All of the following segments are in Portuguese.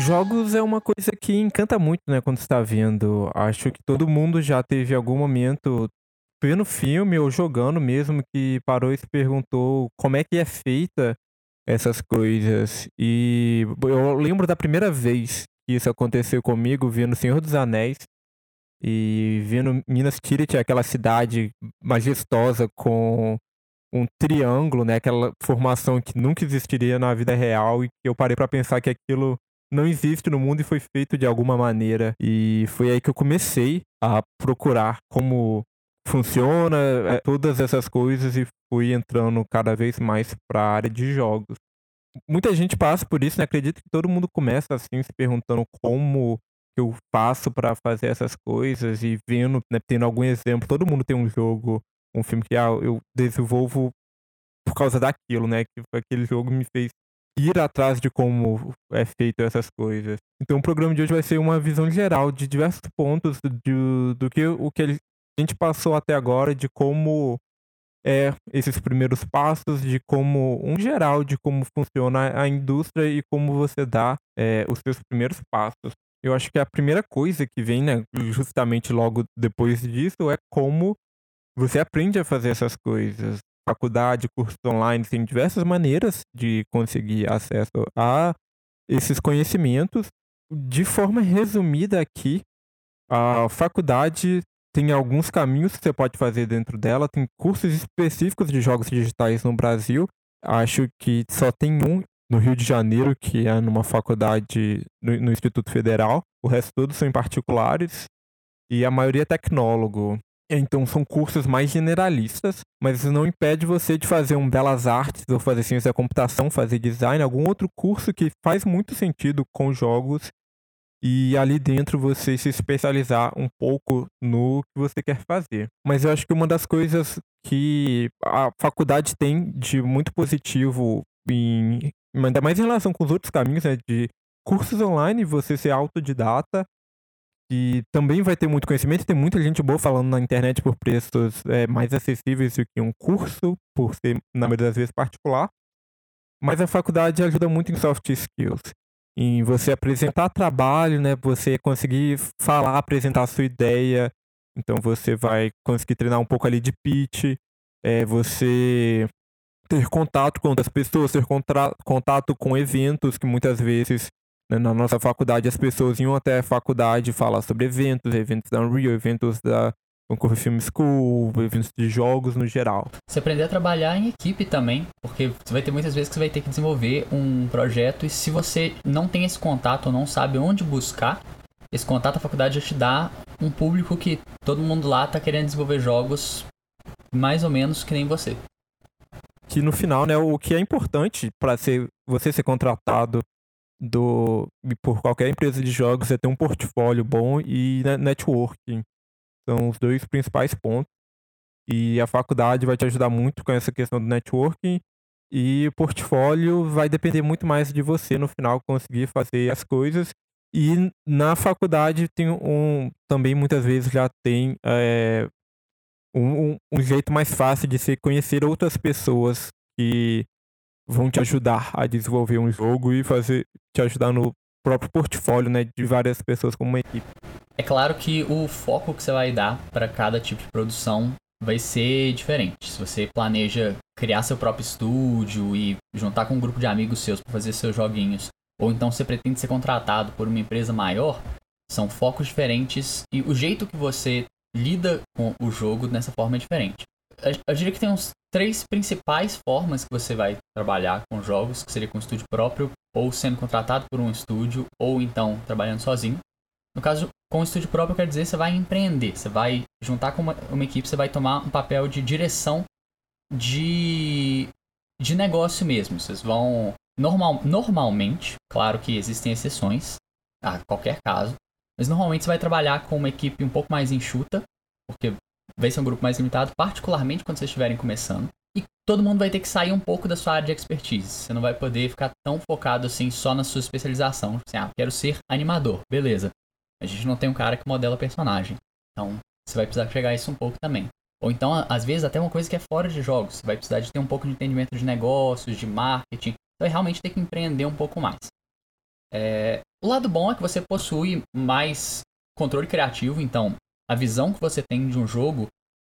Jogos é uma coisa que encanta muito, né, quando você tá vendo. Acho que todo mundo já teve algum momento vendo filme ou jogando mesmo que parou e se perguntou como é que é feita essas coisas. E eu lembro da primeira vez que isso aconteceu comigo vendo Senhor dos Anéis e vendo Minas Tirith, aquela cidade majestosa com um triângulo, né, aquela formação que nunca existiria na vida real e eu parei para pensar que aquilo não existe no mundo e foi feito de alguma maneira. E foi aí que eu comecei a procurar como funciona é, todas essas coisas e fui entrando cada vez mais para a área de jogos. Muita gente passa por isso, né? Acredito que todo mundo começa assim se perguntando como eu faço para fazer essas coisas e vendo, né, tendo algum exemplo. Todo mundo tem um jogo, um filme que ah, eu desenvolvo por causa daquilo, né? Que aquele jogo me fez ir atrás de como é feito essas coisas. Então o programa de hoje vai ser uma visão geral de diversos pontos do, do que o que a gente passou até agora, de como é esses primeiros passos, de como, um geral, de como funciona a indústria e como você dá é, os seus primeiros passos. Eu acho que a primeira coisa que vem, né, justamente logo depois disso, é como você aprende a fazer essas coisas faculdade, cursos online, tem diversas maneiras de conseguir acesso a esses conhecimentos. De forma resumida aqui, a faculdade tem alguns caminhos que você pode fazer dentro dela, tem cursos específicos de jogos digitais no Brasil. Acho que só tem um no Rio de Janeiro, que é numa faculdade no, no Instituto Federal. O resto todos são em particulares. E a maioria é tecnólogo. Então são cursos mais generalistas, mas isso não impede você de fazer um belas artes ou fazer ciência da computação, fazer design, algum outro curso que faz muito sentido com jogos e ali dentro você se especializar um pouco no que você quer fazer. Mas eu acho que uma das coisas que a faculdade tem de muito positivo em ainda mais em relação com os outros caminhos, né, de cursos online, você ser autodidata e também vai ter muito conhecimento. Tem muita gente boa falando na internet por preços é, mais acessíveis do que um curso, por ser, na maioria das vezes, particular. Mas a faculdade ajuda muito em soft skills. Em você apresentar trabalho, né? Você conseguir falar, apresentar a sua ideia. Então você vai conseguir treinar um pouco ali de pitch. É, você ter contato com outras pessoas, ter contato com eventos que muitas vezes na nossa faculdade, as pessoas iam até a faculdade falar sobre eventos, eventos da Unreal, eventos da Vancouver Film School, eventos de jogos no geral. Você aprender a trabalhar em equipe também, porque você vai ter muitas vezes que você vai ter que desenvolver um projeto e se você não tem esse contato ou não sabe onde buscar, esse contato a faculdade já te dá um público que todo mundo lá tá querendo desenvolver jogos mais ou menos que nem você. Que no final, né, o que é importante para ser você ser contratado do por qualquer empresa de jogos é ter um portfólio bom e networking. São os dois principais pontos. E a faculdade vai te ajudar muito com essa questão do networking. E o portfólio vai depender muito mais de você no final conseguir fazer as coisas. E na faculdade tem um. Também muitas vezes já tem é, um, um jeito mais fácil de se conhecer outras pessoas que vão te ajudar a desenvolver um jogo e fazer te ajudar no próprio portfólio, né, de várias pessoas como uma equipe. É claro que o foco que você vai dar para cada tipo de produção vai ser diferente. Se você planeja criar seu próprio estúdio e juntar com um grupo de amigos seus para fazer seus joguinhos, ou então você pretende ser contratado por uma empresa maior, são focos diferentes e o jeito que você lida com o jogo nessa forma é diferente. Eu diria que tem uns três principais formas que você vai trabalhar com jogos, que seria com estúdio próprio, ou sendo contratado por um estúdio, ou então trabalhando sozinho. No caso, com estúdio próprio, quer dizer, você vai empreender, você vai juntar com uma, uma equipe, você vai tomar um papel de direção de, de negócio mesmo. Vocês vão, normal, normalmente, claro que existem exceções a qualquer caso, mas normalmente você vai trabalhar com uma equipe um pouco mais enxuta, porque vai ser um grupo mais limitado, particularmente quando vocês estiverem começando. E todo mundo vai ter que sair um pouco da sua área de expertise. Você não vai poder ficar tão focado assim só na sua especialização. Assim, ah, quero ser animador, beleza. A gente não tem um cara que modela personagem. Então, você vai precisar pegar isso um pouco também. Ou então, às vezes, até uma coisa que é fora de jogos. Você vai precisar de ter um pouco de entendimento de negócios, de marketing. Então, é realmente ter que empreender um pouco mais. É, o lado bom é que você possui mais controle criativo, então a visão que você tem de um jogo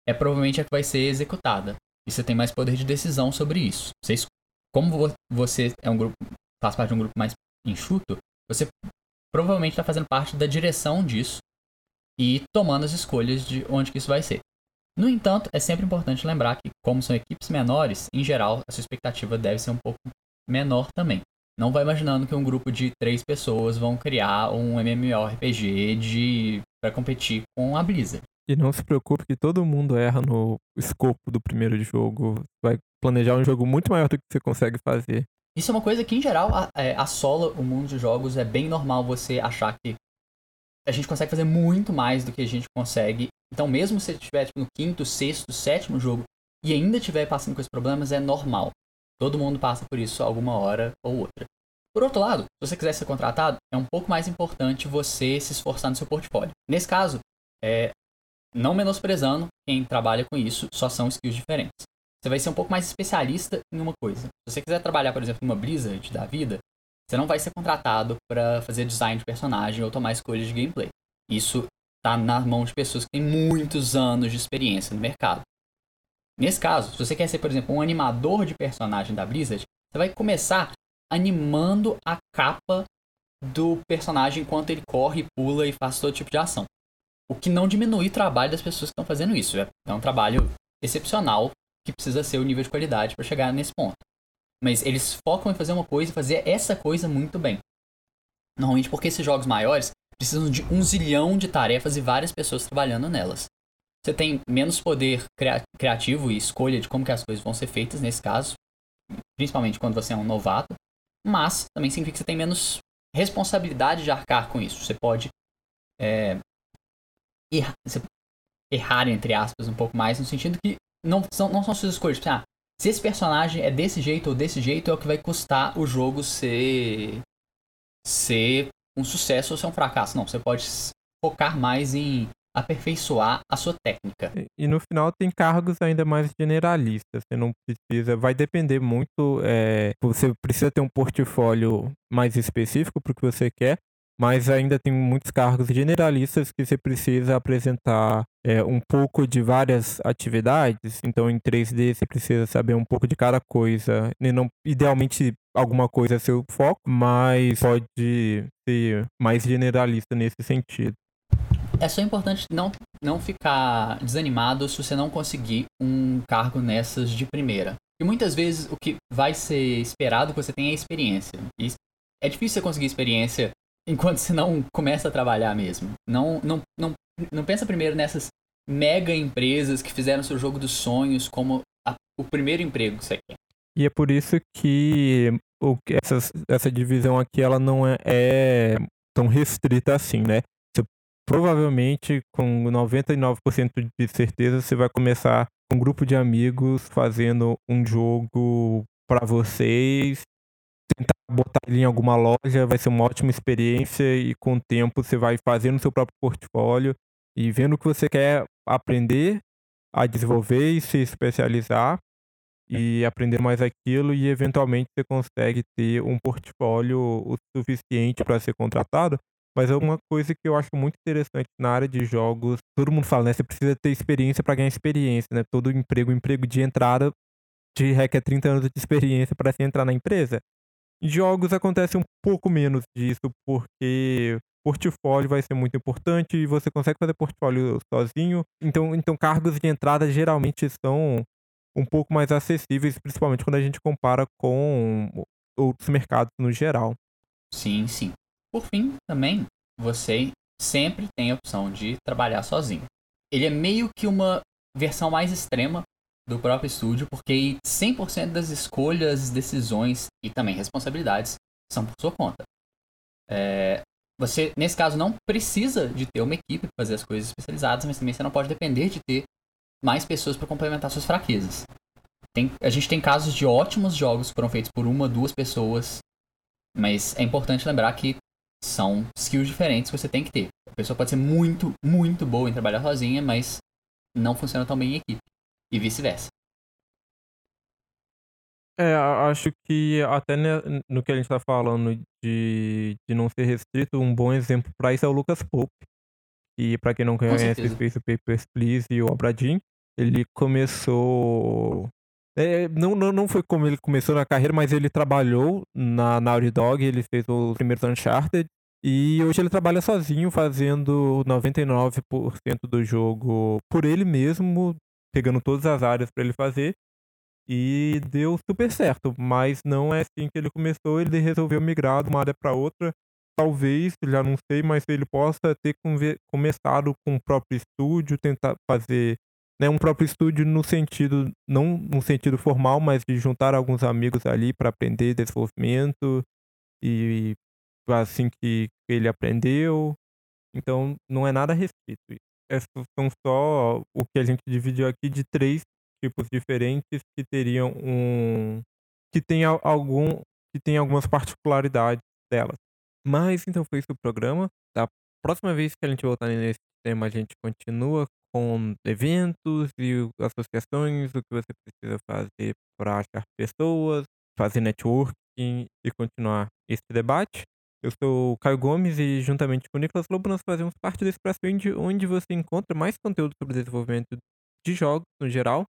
é provavelmente a que vai ser executada. E você tem mais poder de decisão sobre isso. Vocês, como você é um grupo, faz parte de um grupo mais enxuto, você provavelmente está fazendo parte da direção disso e tomando as escolhas de onde que isso vai ser. No entanto, é sempre importante lembrar que, como são equipes menores, em geral, a sua expectativa deve ser um pouco menor também. Não vai imaginando que um grupo de três pessoas vão criar um MMORPG de para competir com a Blizzard. E não se preocupe que todo mundo erra no escopo do primeiro jogo. Vai planejar um jogo muito maior do que você consegue fazer. Isso é uma coisa que, em geral, é, assola o mundo de jogos. É bem normal você achar que a gente consegue fazer muito mais do que a gente consegue. Então, mesmo se você estiver tipo, no quinto, sexto, sétimo jogo e ainda estiver passando com esses problemas, é normal. Todo mundo passa por isso alguma hora ou outra. Por outro lado, se você quiser ser contratado, é um pouco mais importante você se esforçar no seu portfólio. Nesse caso, é, não menosprezando quem trabalha com isso, só são skills diferentes. Você vai ser um pouco mais especialista em uma coisa. Se você quiser trabalhar, por exemplo, numa Blizzard da vida, você não vai ser contratado para fazer design de personagem ou tomar escolhas de gameplay. Isso está na mão de pessoas que têm muitos anos de experiência no mercado. Nesse caso, se você quer ser, por exemplo, um animador de personagem da Blizzard, você vai começar animando a capa do personagem enquanto ele corre, pula e faz todo tipo de ação. O que não diminui o trabalho das pessoas que estão fazendo isso. É, é um trabalho excepcional que precisa ser o nível de qualidade para chegar nesse ponto. Mas eles focam em fazer uma coisa e fazer essa coisa muito bem. Normalmente porque esses jogos maiores precisam de um zilhão de tarefas e várias pessoas trabalhando nelas. Você tem menos poder criativo e escolha de como que as coisas vão ser feitas nesse caso, principalmente quando você é um novato, mas também significa que você tem menos responsabilidade de arcar com isso. Você pode é, errar, errar, entre aspas, um pouco mais, no sentido que não são, não são suas escolhas. Tipo, ah, se esse personagem é desse jeito ou desse jeito, é o que vai custar o jogo ser, ser um sucesso ou ser um fracasso. Não, você pode focar mais em aperfeiçoar a sua técnica. E, no final tem cargos ainda mais generalistas. Você não precisa, vai depender muito. É, você precisa ter um portfólio mais específico para o que você quer, mas ainda tem muitos cargos generalistas que você precisa apresentar é, um pouco de várias atividades. Então, em 3D, você precisa saber um pouco de cada coisa. E não, idealmente, alguma coisa é seu foco, mas pode ser mais generalista nesse sentido. É só importante não, não ficar desanimado se você não conseguir um cargo nessas de primeira. E muitas vezes o que vai ser esperado que você tenha é experiência. E é difícil você conseguir experiência enquanto você não começa a trabalhar mesmo. Não, não, não, não pensa primeiro nessas mega empresas que fizeram seu jogo dos sonhos como a, o primeiro emprego que você quer. E é por isso que o, essa, essa divisão aqui ela não é, é tão restrita assim, né? Provavelmente, com 99% de certeza, você vai começar com um grupo de amigos fazendo um jogo para vocês tentar botar ele em alguma loja, vai ser uma ótima experiência e com o tempo você vai fazendo seu próprio portfólio e vendo o que você quer aprender a desenvolver e se especializar e aprender mais aquilo e eventualmente você consegue ter um portfólio o suficiente para ser contratado. Mas é uma coisa que eu acho muito interessante na área de jogos. Todo mundo fala, né? Você precisa ter experiência para ganhar experiência, né? Todo emprego, emprego de entrada te requer 30 anos de experiência para se entrar na empresa. Em jogos acontece um pouco menos disso, porque portfólio vai ser muito importante e você consegue fazer portfólio sozinho. Então, então cargos de entrada geralmente são um pouco mais acessíveis, principalmente quando a gente compara com outros mercados no geral. Sim, sim. Por fim, também, você sempre tem a opção de trabalhar sozinho. Ele é meio que uma versão mais extrema do próprio estúdio, porque 100% das escolhas, decisões e também responsabilidades são por sua conta. É, você, nesse caso, não precisa de ter uma equipe para fazer as coisas especializadas, mas também você não pode depender de ter mais pessoas para complementar suas fraquezas. Tem, a gente tem casos de ótimos jogos que foram feitos por uma, duas pessoas, mas é importante lembrar que são skills diferentes que você tem que ter. A pessoa pode ser muito, muito boa em trabalhar sozinha, mas não funciona tão bem em equipe e vice-versa. É, acho que até no que a gente tá falando de, de não ser restrito, um bom exemplo para isso é o Lucas Pope. E para quem não conhece, fez o Papers, Please e o Obradin. Ele começou é, não, não, não foi como ele começou na carreira, mas ele trabalhou na Naughty Dog, ele fez os primeiros Uncharted. E hoje ele trabalha sozinho, fazendo 99% do jogo por ele mesmo, pegando todas as áreas para ele fazer. E deu super certo, mas não é assim que ele começou, ele resolveu migrar de uma área para outra. Talvez, já não sei, mas ele possa ter começado com o próprio estúdio, tentar fazer né, um próprio estúdio no sentido, não no sentido formal, mas de juntar alguns amigos ali para aprender desenvolvimento e assim que ele aprendeu. Então não é nada restrito. Essas são só o que a gente dividiu aqui de três tipos diferentes que teriam um que tem algum que tem algumas particularidades delas. Mas então foi isso o programa. Da próxima vez que a gente voltar nesse tema, a gente continua com eventos e associações, o que você precisa fazer para achar pessoas, fazer networking e continuar esse debate. Eu sou o Caio Gomes e, juntamente com o Nicolas Lobo, nós fazemos parte do Expresso Indie, onde você encontra mais conteúdo sobre desenvolvimento de jogos no geral.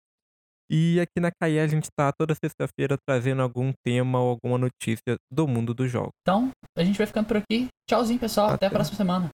E aqui na CAI a gente está toda sexta-feira trazendo algum tema ou alguma notícia do mundo do jogo. Então, a gente vai ficando por aqui. Tchauzinho, pessoal. Até, Até a próxima semana.